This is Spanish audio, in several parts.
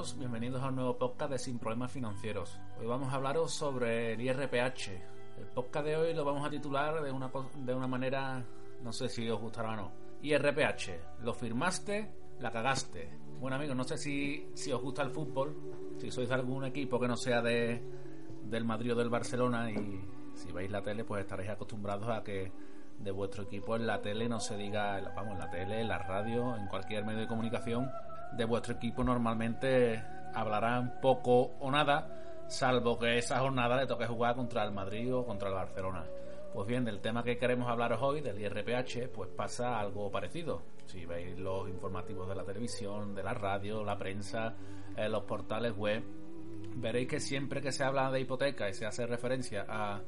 Bienvenidos a un nuevo podcast de Sin Problemas Financieros. Hoy vamos a hablaros sobre el IRPH. El podcast de hoy lo vamos a titular de una, de una manera, no sé si os gustará o no. IRPH, lo firmaste, la cagaste. Bueno amigos, no sé si, si os gusta el fútbol, si sois de algún equipo que no sea de, del Madrid o del Barcelona y si veis la tele pues estaréis acostumbrados a que de vuestro equipo en la tele no se diga, vamos, en la tele, en la radio, en cualquier medio de comunicación, de vuestro equipo normalmente hablarán poco o nada, salvo que esa jornada le toque jugar contra el Madrid o contra el Barcelona. Pues bien, del tema que queremos hablaros hoy, del IRPH, pues pasa algo parecido. Si veis los informativos de la televisión, de la radio, la prensa, eh, los portales web, veréis que siempre que se habla de hipoteca y se hace referencia a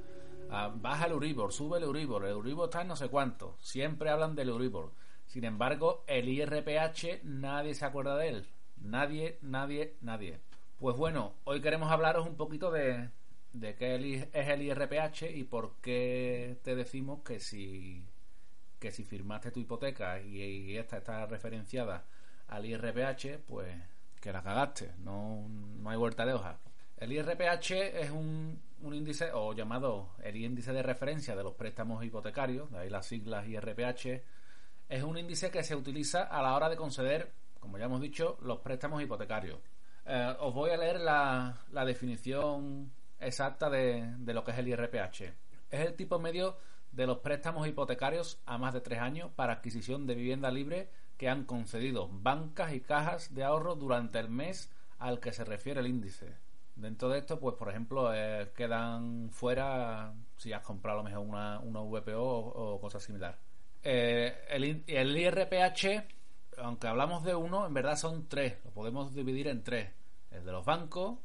baja el Euribor, sube el Euribor, el Euribor está en no sé cuánto. Siempre hablan del Euribor. Sin embargo, el IRPH nadie se acuerda de él. Nadie, nadie, nadie. Pues bueno, hoy queremos hablaros un poquito de, de qué es el IRPH y por qué te decimos que si, que si firmaste tu hipoteca y, esta está referenciada al IRPH, pues que la cagaste. No, no hay vuelta de hoja. El IRPH es un, un, índice, o llamado el índice de referencia de los préstamos hipotecarios, de ahí las siglas IRPH, es un índice que se utiliza a la hora de conceder, como ya hemos dicho, los préstamos hipotecarios. Eh, os voy a leer la, definición exacta de, lo que es el IRPH. Es el tipo medio de los préstamos hipotecarios a más de tres años para adquisición de vivienda libre que han concedido bancas y cajas de ahorro durante el mes al que se refiere el índice. Dentro de esto, pues por ejemplo, eh, quedan fuera si has comprado a lo mejor una, una VPO o, cosas similar. Eh, el, IRPH, aunque hablamos de uno, en verdad son tres. Lo podemos dividir en tres. El de los bancos,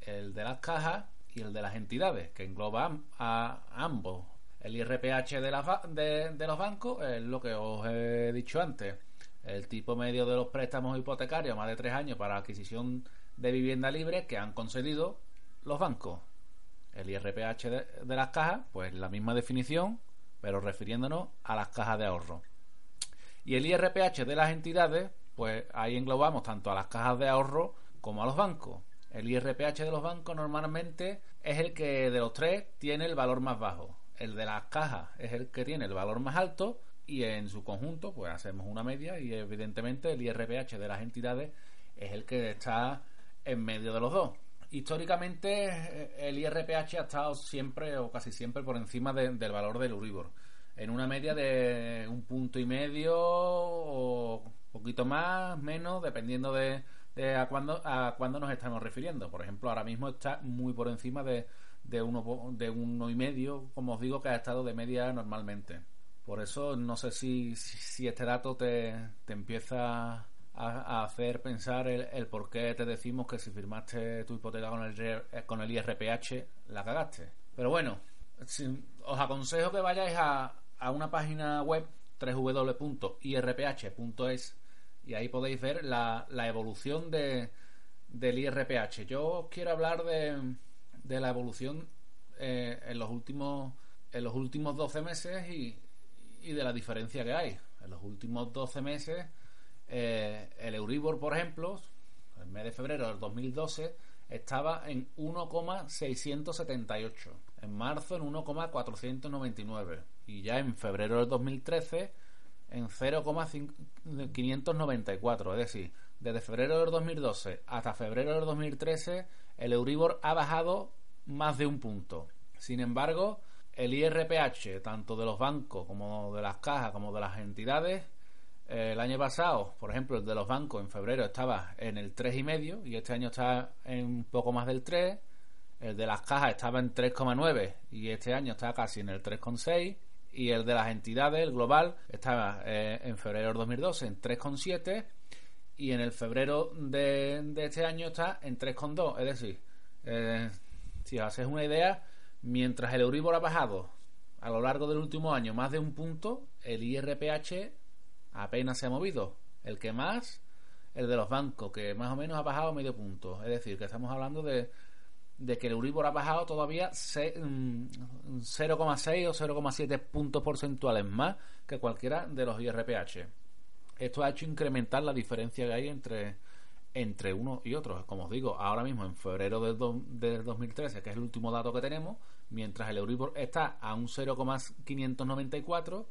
el de las cajas y el de las entidades, que engloba a, ambos. El IRPH de, la, de los bancos es lo que os he dicho antes. El tipo medio de los préstamos hipotecarios, más de tres años para adquisición de vivienda libre que han concedido los bancos. El IRPH de, las cajas, pues la misma definición, pero refiriéndonos a las cajas de ahorro. Y el IRPH de las entidades, pues ahí englobamos tanto a las cajas de ahorro como a los bancos. El IRPH de los bancos normalmente es el que de los tres tiene el valor más bajo. El de las cajas es el que tiene el valor más alto y en su conjunto pues hacemos una media y evidentemente el IRPH de las entidades es el que está en medio de los dos. Históricamente eh, el IRPH ha estado siempre o casi siempre por encima del valor del Uribor, en una media de un punto y medio o poquito más, menos, dependiendo de, a cuándo a cuándo nos estamos refiriendo. Por ejemplo, ahora mismo está muy por encima de, de uno de uno y medio, como os digo, que ha estado de media normalmente. Por eso no sé si, si, este dato te, te empieza a, hacer pensar el, por qué te decimos que si firmaste tu hipoteca con el, eh, con el IRPH la cagaste. Pero bueno, os aconsejo que vayáis a, a una página web www.irph.es y ahí podéis ver la, la evolución de, del IRPH. Yo quiero hablar de, de la evolución eh, en los últimos en los últimos 12 meses y, y de la diferencia que hay. En los últimos 12 meses eh, el Euribor, por ejemplo, el mes de febrero del 2012 estaba en 1,678, en marzo en 1,499 y ya en febrero del 2013 en 0,594, es decir, desde febrero del 2012 hasta febrero del 2013 el Euribor ha bajado más de un punto. Sin embargo, el IRPH, tanto de los bancos como de las cajas como de las entidades, el año pasado, por ejemplo, el de los bancos en febrero estaba en el 3,5 y este año está en un poco más del 3. El de las cajas estaba en 3,9 y este año está casi en el 3,6. Y el de las entidades, el global, estaba eh, en febrero del 2012 en 3,7 y en el febrero de, este año está en 3,2. Es decir, eh, si os hacéis una idea, mientras el Euribor ha bajado a lo largo del último año más de un punto, el IRPH apenas se ha movido. El que más, el de los bancos, que más o menos ha bajado medio punto. Es decir, que estamos hablando de, que el Euribor ha bajado todavía 0,6 mm, o 0,7 puntos porcentuales más que cualquiera de los IRPH. Esto ha hecho incrementar la diferencia que hay entre, entre uno y otro. Como os digo, ahora mismo en febrero del, del 2013, que es el último dato que tenemos, mientras el Euribor está a un 0,594,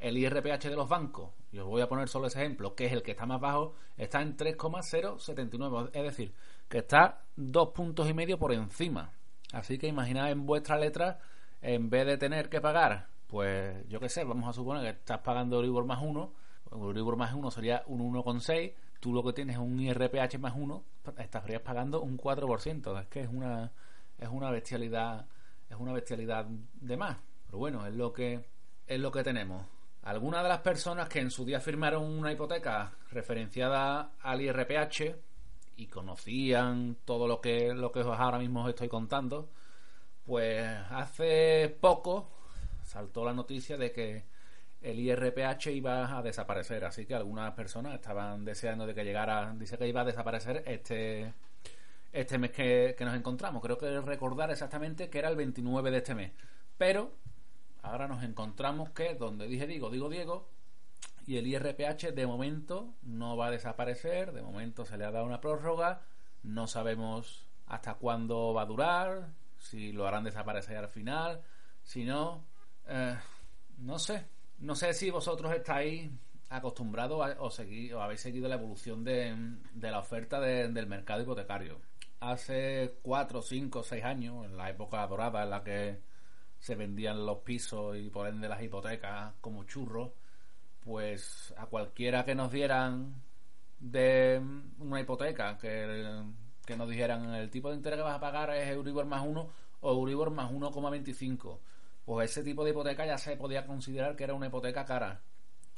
el IRPH de los bancos, y os voy a poner solo ese ejemplo, que es el que está más bajo, está en 3,079, es decir, que está dos puntos y medio por encima. Así que imaginad en vuestra letra, en vez de tener que pagar, pues yo qué sé, vamos a suponer que estás pagando Euribor más 1, Euribor más 1 sería un 1,6, tú lo que tienes es un IRPH más 1, estarías pagando un 4%. Es que es una, es una bestialidad, es una bestialidad de más. Pero bueno, es lo que, es lo que tenemos. Algunas de las personas que en su día firmaron una hipoteca referenciada al IRPH y conocían todo lo que, lo que ahora mismo os estoy contando, pues hace poco saltó la noticia de que el IRPH iba a desaparecer, así que algunas personas estaban deseando de que llegara, dice que iba a desaparecer este este mes que, que nos encontramos. Creo que recordar exactamente que era el 29 de este mes. Pero ahora nos encontramos que, donde dije digo, digo Diego, y el IRPH de momento no va a desaparecer, de momento se le ha dado una prórroga, no sabemos hasta cuándo va a durar, si lo harán desaparecer al final, si no, eh, no sé, no sé si vosotros estáis acostumbrados a, o, habéis seguido la evolución de, de la oferta del mercado hipotecario. Hace 4, 5, 6 años, en la época dorada en la que se vendían los pisos y por ende las hipotecas como churros, pues a cualquiera que nos dieran de una hipoteca, que, que nos dijeran el tipo de interés que vas a pagar es Euribor más 1 o Euribor más 1,25, pues ese tipo de hipoteca ya se podía considerar que era una hipoteca cara.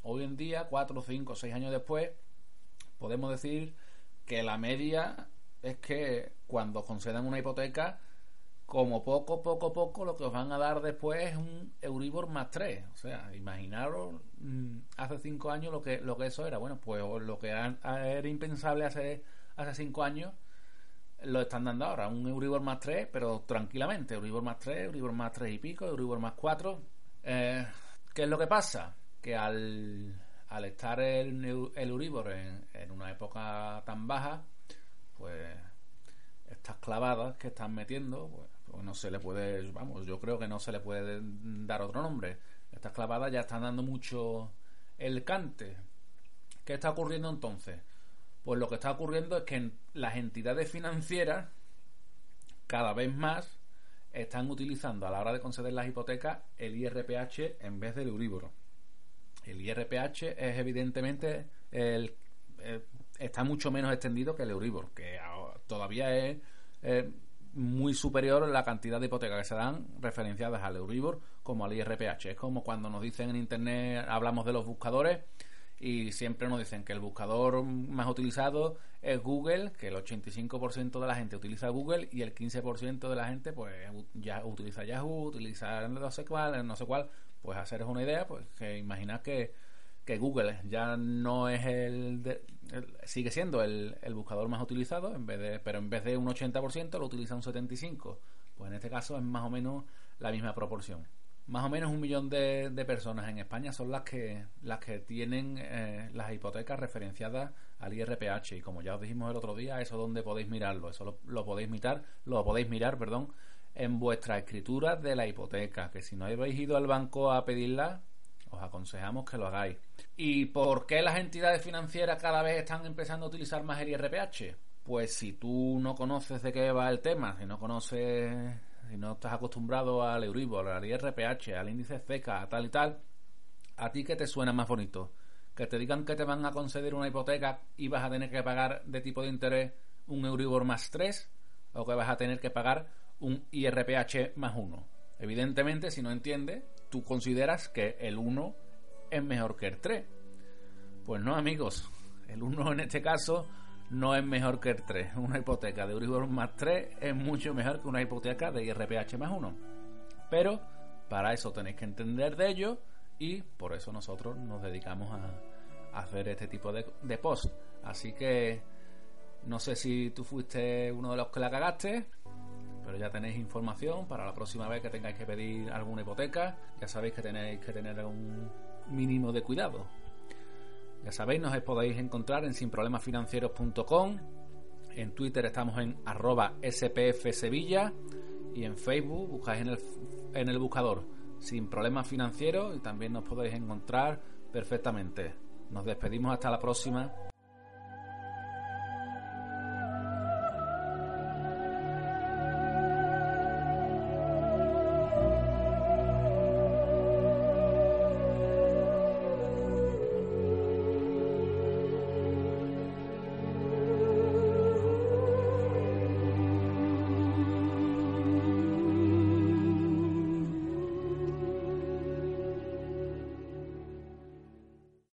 Hoy en día, 4, 5, 6 años después, podemos decir que la media es que cuando concedan una hipoteca como poco, poco, poco, lo que os van a dar después es un Euribor más 3. O sea, imaginaros mm, hace 5 años lo que, lo que eso era. Bueno, pues lo que era impensable hace, hace 5 años, lo están dando ahora. Un Euribor más 3, pero tranquilamente. Euribor más 3, Euribor más 3 y pico, Euribor más 4. Eh, ¿Qué es lo que pasa? Que al, al estar el, el Euribor en, en una época tan baja, pues estas clavadas que están metiendo, pues no se le puede, vamos, yo creo que no se le puede dar otro nombre. Estas clavadas ya están dando mucho el cante. ¿Qué está ocurriendo entonces? Pues lo que está ocurriendo es que las entidades financieras cada vez más están utilizando a la hora de conceder las hipotecas el IRPH en vez del Euribor. El IRPH es evidentemente el, eh, está mucho menos extendido que el Euribor, que todavía es eh, muy superior la cantidad de hipotecas que se dan referenciadas al Euribor como al IRPH. Es como cuando nos dicen en Internet, hablamos de los buscadores y siempre nos dicen que el buscador más utilizado es Google, que el 85% de la gente utiliza Google y el 15% de la gente pues ya utiliza Yahoo, utiliza no sé cuál, no sé cuál. Pues haceros una idea, pues que imaginad que que Google ya no es el, sigue siendo el, buscador más utilizado en vez de pero en vez de un 80% lo utiliza un 75 pues en este caso es más o menos la misma proporción. Más o menos un millón de, personas en España son las que las que tienen eh, las hipotecas referenciadas al IRPH y como ya os dijimos el otro día eso donde podéis mirarlo eso lo, lo podéis mirar lo podéis mirar perdón en vuestra escritura de la hipoteca que si no habéis ido al banco a pedirla os aconsejamos que lo hagáis. ¿Y por qué las entidades financieras cada vez están empezando a utilizar más el IRPH? Pues si tú no conoces de qué va el tema, si no conoces, si no estás acostumbrado al Euribor, al IRPH, al índice FECA, tal y tal, ¿a ti qué te suena más bonito? Que te digan que te van a conceder una hipoteca y vas a tener que pagar de tipo de interés un Euribor más 3 o que vas a tener que pagar un IRPH más 1. Evidentemente, si no entiendes, tú consideras que el 1 es mejor que el 3. Pues no, amigos. El 1 en este caso no es mejor que el 3. Una hipoteca de Euribor más 3 es mucho mejor que una hipoteca de IRPH más 1. Pero para eso tenéis que entender de ello y por eso nosotros nos dedicamos a, hacer este tipo de, de post. Así que no sé si tú fuiste uno de los que la cagaste pero ya tenéis información para la próxima vez que tengáis que pedir alguna hipoteca, ya sabéis que tenéis que tener un mínimo de cuidado. Ya sabéis, nos podéis encontrar en sinproblemasfinancieros.com, en Twitter estamos en arroba SPF Sevilla y en Facebook buscáis en el, en el buscador sin problemas financieros y también nos podéis encontrar perfectamente. Nos despedimos hasta la próxima.